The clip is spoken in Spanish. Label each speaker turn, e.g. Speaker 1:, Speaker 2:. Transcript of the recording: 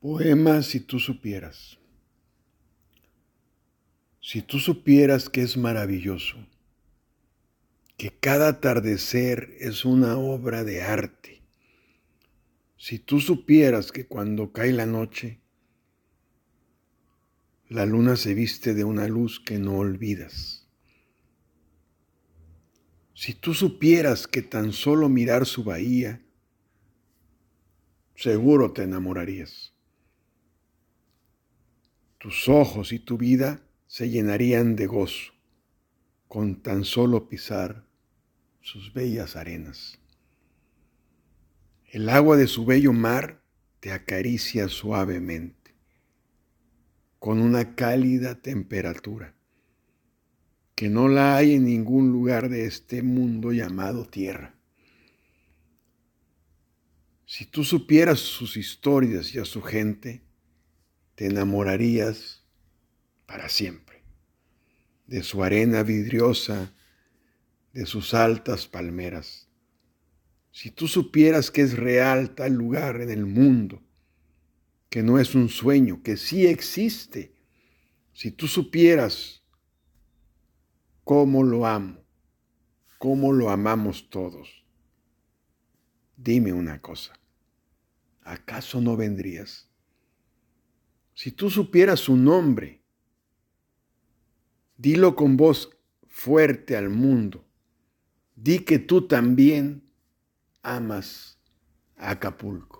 Speaker 1: Poema si tú supieras. Si tú supieras que es maravilloso, que cada atardecer es una obra de arte. Si tú supieras que cuando cae la noche, la luna se viste de una luz que no olvidas. Si tú supieras que tan solo mirar su bahía, seguro te enamorarías tus ojos y tu vida se llenarían de gozo con tan solo pisar sus bellas arenas. El agua de su bello mar te acaricia suavemente, con una cálida temperatura, que no la hay en ningún lugar de este mundo llamado tierra. Si tú supieras sus historias y a su gente, te enamorarías para siempre de su arena vidriosa, de sus altas palmeras. Si tú supieras que es real tal lugar en el mundo, que no es un sueño, que sí existe, si tú supieras cómo lo amo, cómo lo amamos todos, dime una cosa, ¿acaso no vendrías? Si tú supieras su nombre, dilo con voz fuerte al mundo. Di que tú también amas a Acapulco.